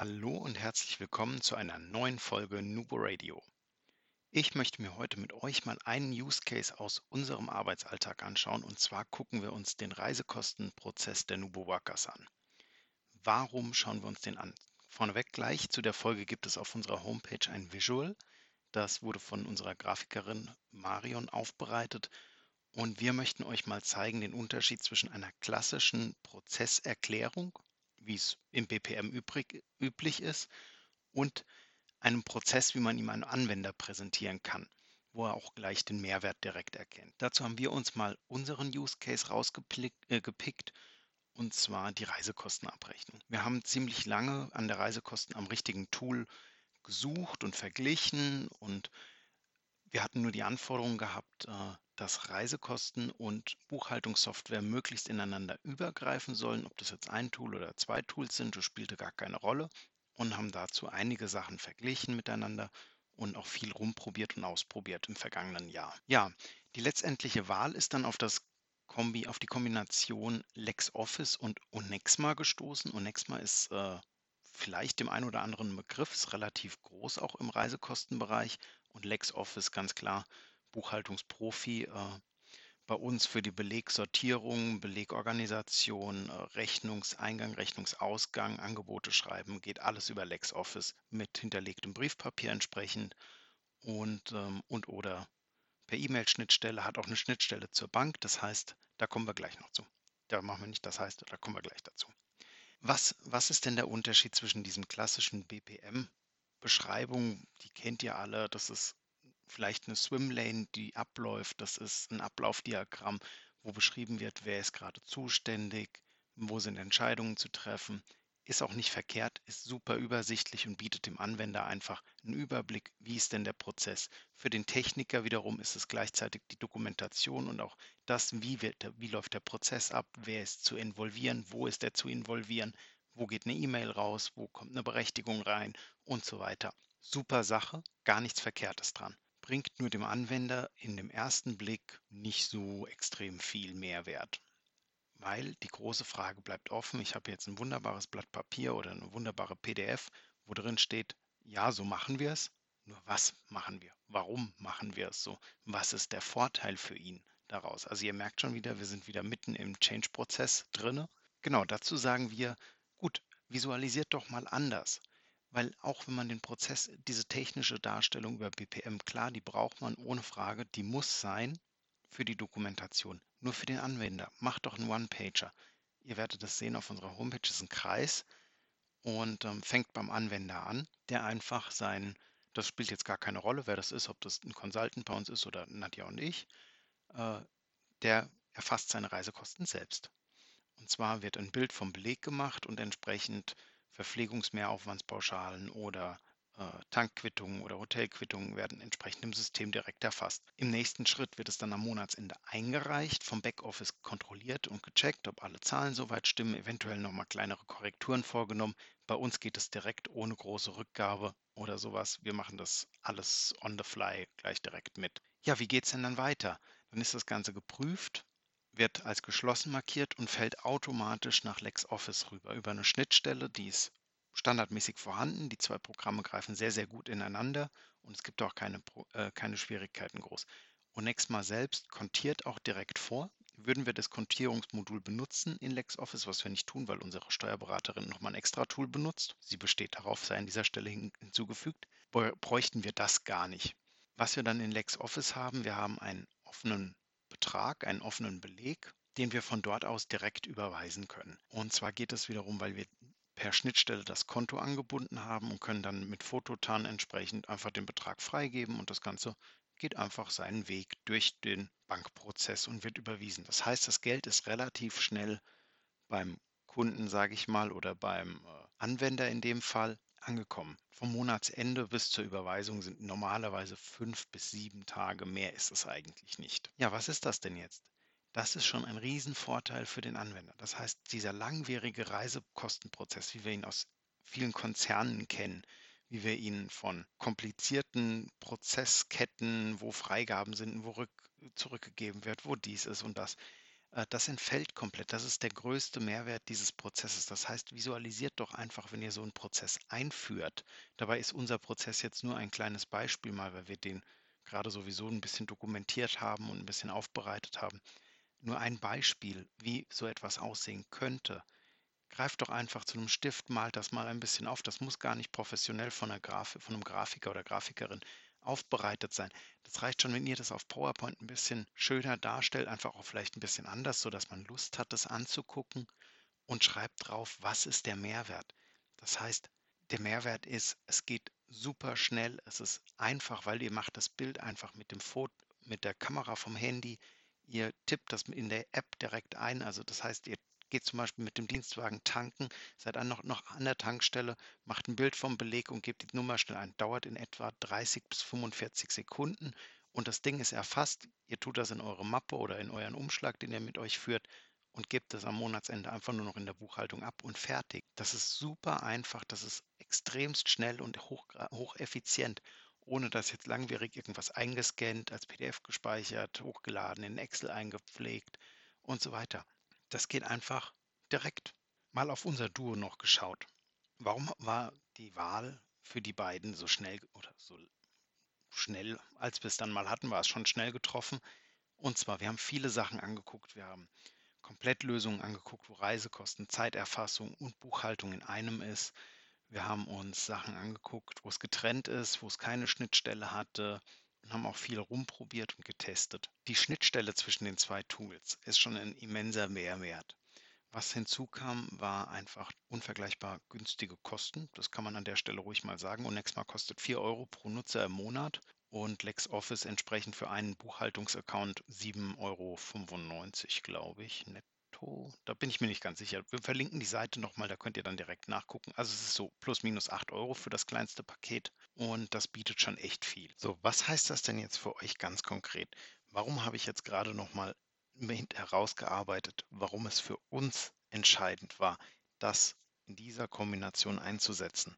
Hallo und herzlich willkommen zu einer neuen Folge Nubo Radio. Ich möchte mir heute mit euch mal einen Use Case aus unserem Arbeitsalltag anschauen und zwar gucken wir uns den Reisekostenprozess der Nubo Workers an. Warum schauen wir uns den an? Vorneweg gleich zu der Folge gibt es auf unserer Homepage ein Visual. Das wurde von unserer Grafikerin Marion aufbereitet. Und wir möchten euch mal zeigen den Unterschied zwischen einer klassischen Prozesserklärung, wie es im BPM übrig, üblich ist, und einem Prozess, wie man ihm einem Anwender präsentieren kann, wo er auch gleich den Mehrwert direkt erkennt. Dazu haben wir uns mal unseren Use Case rausgepickt äh, und zwar die Reisekostenabrechnung. Wir haben ziemlich lange an der Reisekosten am richtigen Tool gesucht und verglichen und wir hatten nur die Anforderung gehabt, äh, dass Reisekosten und Buchhaltungssoftware möglichst ineinander übergreifen sollen. Ob das jetzt ein Tool oder zwei Tools sind, das spielte gar keine Rolle und haben dazu einige Sachen verglichen miteinander und auch viel rumprobiert und ausprobiert im vergangenen Jahr. Ja, die letztendliche Wahl ist dann auf das Kombi, auf die Kombination LexOffice und Onexma gestoßen. Onexma ist äh, vielleicht dem einen oder anderen Begriff, ist relativ groß auch im Reisekostenbereich und LexOffice ganz klar Buchhaltungsprofi. Äh, bei uns für die Belegsortierung, Belegorganisation, äh, Rechnungseingang, Rechnungsausgang, Angebote schreiben, geht alles über LexOffice mit hinterlegtem Briefpapier entsprechend und, ähm, und oder per E-Mail-Schnittstelle, hat auch eine Schnittstelle zur Bank. Das heißt, da kommen wir gleich noch zu. Da machen wir nicht das heißt, da kommen wir gleich dazu. Was, was ist denn der Unterschied zwischen diesem klassischen BPM-Beschreibung? Die kennt ihr alle. Das ist vielleicht eine Swimlane, die abläuft. Das ist ein Ablaufdiagramm, wo beschrieben wird, wer ist gerade zuständig, wo sind Entscheidungen zu treffen. Ist auch nicht verkehrt, ist super übersichtlich und bietet dem Anwender einfach einen Überblick, wie ist denn der Prozess. Für den Techniker wiederum ist es gleichzeitig die Dokumentation und auch das, wie, wird, wie läuft der Prozess ab, wer ist zu involvieren, wo ist er zu involvieren, wo geht eine E-Mail raus, wo kommt eine Berechtigung rein und so weiter. Super Sache, gar nichts Verkehrtes dran. Bringt nur dem Anwender in dem ersten Blick nicht so extrem viel Mehrwert weil die große Frage bleibt offen. Ich habe jetzt ein wunderbares Blatt Papier oder eine wunderbare PDF, wo drin steht, ja, so machen wir es. Nur was machen wir? Warum machen wir es so? Was ist der Vorteil für ihn daraus? Also ihr merkt schon wieder, wir sind wieder mitten im Change-Prozess drinne. Genau, dazu sagen wir, gut, visualisiert doch mal anders. Weil auch wenn man den Prozess, diese technische Darstellung über BPM, klar, die braucht man ohne Frage, die muss sein für die Dokumentation nur für den Anwender. Macht doch einen One-Pager. Ihr werdet das sehen auf unserer Homepage, ist ein Kreis und ähm, fängt beim Anwender an, der einfach sein, das spielt jetzt gar keine Rolle, wer das ist, ob das ein Consultant bei uns ist oder Nadja und ich, äh, der erfasst seine Reisekosten selbst. Und zwar wird ein Bild vom Beleg gemacht und entsprechend Verpflegungsmehraufwandspauschalen oder äh, Tankquittungen oder Hotelquittungen werden entsprechend im System direkt erfasst. Im nächsten Schritt wird es dann am Monatsende eingereicht, vom Backoffice kontrolliert und gecheckt, ob alle Zahlen soweit stimmen, eventuell nochmal kleinere Korrekturen vorgenommen. Bei uns geht es direkt ohne große Rückgabe oder sowas. Wir machen das alles on the fly gleich direkt mit. Ja, wie geht es denn dann weiter? Dann ist das Ganze geprüft, wird als geschlossen markiert und fällt automatisch nach LexOffice rüber über eine Schnittstelle, die ist standardmäßig vorhanden. Die zwei Programme greifen sehr, sehr gut ineinander und es gibt auch keine, äh, keine Schwierigkeiten groß. Onexma selbst kontiert auch direkt vor. Würden wir das Kontierungsmodul benutzen in LexOffice, was wir nicht tun, weil unsere Steuerberaterin nochmal ein extra Tool benutzt, sie besteht darauf, sei an dieser Stelle hin, hinzugefügt, bräuchten wir das gar nicht. Was wir dann in LexOffice haben, wir haben einen offenen Betrag, einen offenen Beleg, den wir von dort aus direkt überweisen können. Und zwar geht es wiederum, weil wir per Schnittstelle das Konto angebunden haben und können dann mit Fototan entsprechend einfach den Betrag freigeben und das Ganze geht einfach seinen Weg durch den Bankprozess und wird überwiesen. Das heißt, das Geld ist relativ schnell beim Kunden, sage ich mal, oder beim äh, Anwender in dem Fall angekommen. Vom Monatsende bis zur Überweisung sind normalerweise fünf bis sieben Tage. Mehr ist es eigentlich nicht. Ja, was ist das denn jetzt? Das ist schon ein Riesenvorteil für den Anwender. Das heißt, dieser langwierige Reisekostenprozess, wie wir ihn aus vielen Konzernen kennen, wie wir ihn von komplizierten Prozessketten, wo Freigaben sind, wo rück, zurückgegeben wird, wo dies ist und das, das entfällt komplett. Das ist der größte Mehrwert dieses Prozesses. Das heißt, visualisiert doch einfach, wenn ihr so einen Prozess einführt. Dabei ist unser Prozess jetzt nur ein kleines Beispiel mal, weil wir den gerade sowieso ein bisschen dokumentiert haben und ein bisschen aufbereitet haben. Nur ein Beispiel, wie so etwas aussehen könnte. Greift doch einfach zu einem Stift, malt das mal ein bisschen auf. Das muss gar nicht professionell von, Graf von einem Grafiker oder Grafikerin aufbereitet sein. Das reicht schon, wenn ihr das auf PowerPoint ein bisschen schöner darstellt, einfach auch vielleicht ein bisschen anders, sodass man Lust hat, das anzugucken und schreibt drauf, was ist der Mehrwert. Das heißt, der Mehrwert ist, es geht super schnell, es ist einfach, weil ihr macht das Bild einfach mit dem Foto, mit der Kamera vom Handy, Ihr tippt das in der App direkt ein. Also das heißt, ihr geht zum Beispiel mit dem Dienstwagen tanken, seid dann noch, noch an der Tankstelle, macht ein Bild vom Beleg und gebt die Nummer schnell ein. Dauert in etwa 30 bis 45 Sekunden und das Ding ist erfasst. Ihr tut das in eure Mappe oder in euren Umschlag, den ihr mit euch führt und gebt es am Monatsende einfach nur noch in der Buchhaltung ab und fertig. Das ist super einfach, das ist extremst schnell und hoch, hocheffizient ohne dass jetzt langwierig irgendwas eingescannt, als PDF gespeichert, hochgeladen, in Excel eingepflegt und so weiter. Das geht einfach direkt. Mal auf unser Duo noch geschaut. Warum war die Wahl für die beiden so schnell oder so schnell, als wir es dann mal hatten, war es schon schnell getroffen. Und zwar, wir haben viele Sachen angeguckt. Wir haben Komplettlösungen angeguckt, wo Reisekosten, Zeiterfassung und Buchhaltung in einem ist. Wir haben uns Sachen angeguckt, wo es getrennt ist, wo es keine Schnittstelle hatte und haben auch viel rumprobiert und getestet. Die Schnittstelle zwischen den zwei Tools ist schon ein immenser Mehrwert. Was hinzukam, war einfach unvergleichbar günstige Kosten. Das kann man an der Stelle ruhig mal sagen. Und Nextmar kostet 4 Euro pro Nutzer im Monat und LexOffice entsprechend für einen Buchhaltungsaccount 7,95 Euro, glaube ich, netto netto. Da bin ich mir nicht ganz sicher. Wir verlinken die Seite nochmal, da könnt ihr dann direkt nachgucken. Also es ist so plus minus 8 Euro für das kleinste Paket und das bietet schon echt viel. So, was heißt das denn jetzt für euch ganz konkret? Warum habe ich jetzt gerade nochmal herausgearbeitet, warum es für uns entscheidend war, das in dieser Kombination einzusetzen?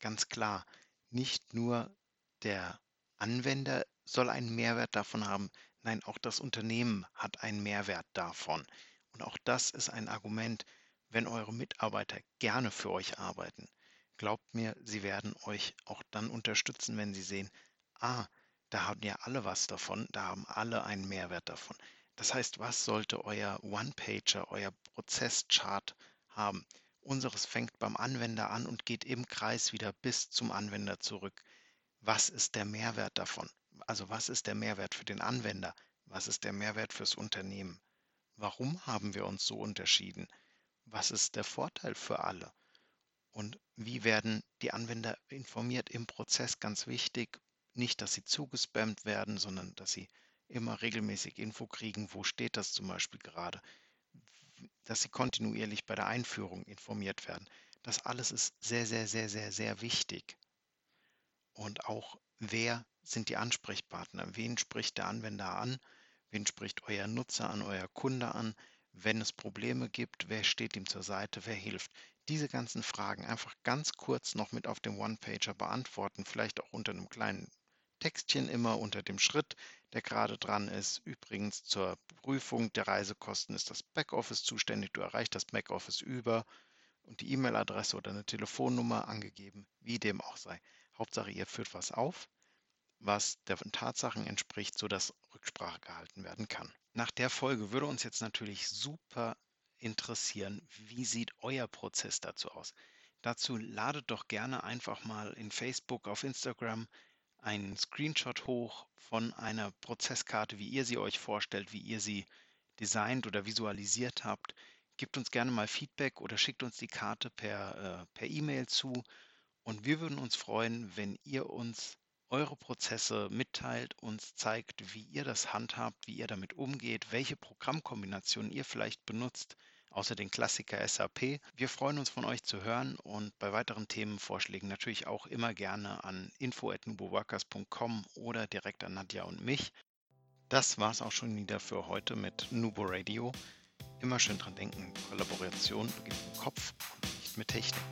Ganz klar, nicht nur der Anwender soll einen Mehrwert davon haben, nein, auch das Unternehmen hat einen Mehrwert davon. Und auch das ist ein Argument, wenn eure Mitarbeiter gerne für euch arbeiten. Glaubt mir, sie werden euch auch dann unterstützen, wenn sie sehen, ah, da haben ja alle was davon, da haben alle einen Mehrwert davon. Das heißt, was sollte euer One-Pager, euer Prozesschart haben? Unseres fängt beim Anwender an und geht im Kreis wieder bis zum Anwender zurück. Was ist der Mehrwert davon? Also was ist der Mehrwert für den Anwender? Was ist der Mehrwert fürs Unternehmen? Warum haben wir uns so unterschieden? Was ist der Vorteil für alle? Und wie werden die Anwender informiert im Prozess? Ganz wichtig, nicht, dass sie zugespammt werden, sondern dass sie immer regelmäßig Info kriegen, wo steht das zum Beispiel gerade, dass sie kontinuierlich bei der Einführung informiert werden. Das alles ist sehr, sehr, sehr, sehr, sehr wichtig. Und auch, wer sind die Ansprechpartner? Wen spricht der Anwender an? Wen spricht euer Nutzer an, euer Kunde an? Wenn es Probleme gibt, wer steht ihm zur Seite, wer hilft? Diese ganzen Fragen einfach ganz kurz noch mit auf dem One-Pager beantworten, vielleicht auch unter einem kleinen Textchen immer unter dem Schritt, der gerade dran ist. Übrigens zur Prüfung der Reisekosten ist das Backoffice zuständig. Du erreichst das Backoffice über und die E-Mail-Adresse oder eine Telefonnummer angegeben, wie dem auch sei. Hauptsache, ihr führt was auf was den Tatsachen entspricht, sodass Rücksprache gehalten werden kann. Nach der Folge würde uns jetzt natürlich super interessieren, wie sieht euer Prozess dazu aus? Dazu ladet doch gerne einfach mal in Facebook, auf Instagram einen Screenshot hoch von einer Prozesskarte, wie ihr sie euch vorstellt, wie ihr sie designt oder visualisiert habt. Gebt uns gerne mal Feedback oder schickt uns die Karte per äh, per E-Mail zu. Und wir würden uns freuen, wenn ihr uns eure Prozesse mitteilt, uns zeigt, wie ihr das handhabt, wie ihr damit umgeht, welche Programmkombinationen ihr vielleicht benutzt. außer den Klassiker SAP. Wir freuen uns von euch zu hören und bei weiteren Themenvorschlägen natürlich auch immer gerne an info@nuboworkers.com oder direkt an Nadja und mich. Das war's auch schon wieder für heute mit Nubo Radio. Immer schön dran denken, Kollaboration beginnt im Kopf und nicht mit Technik.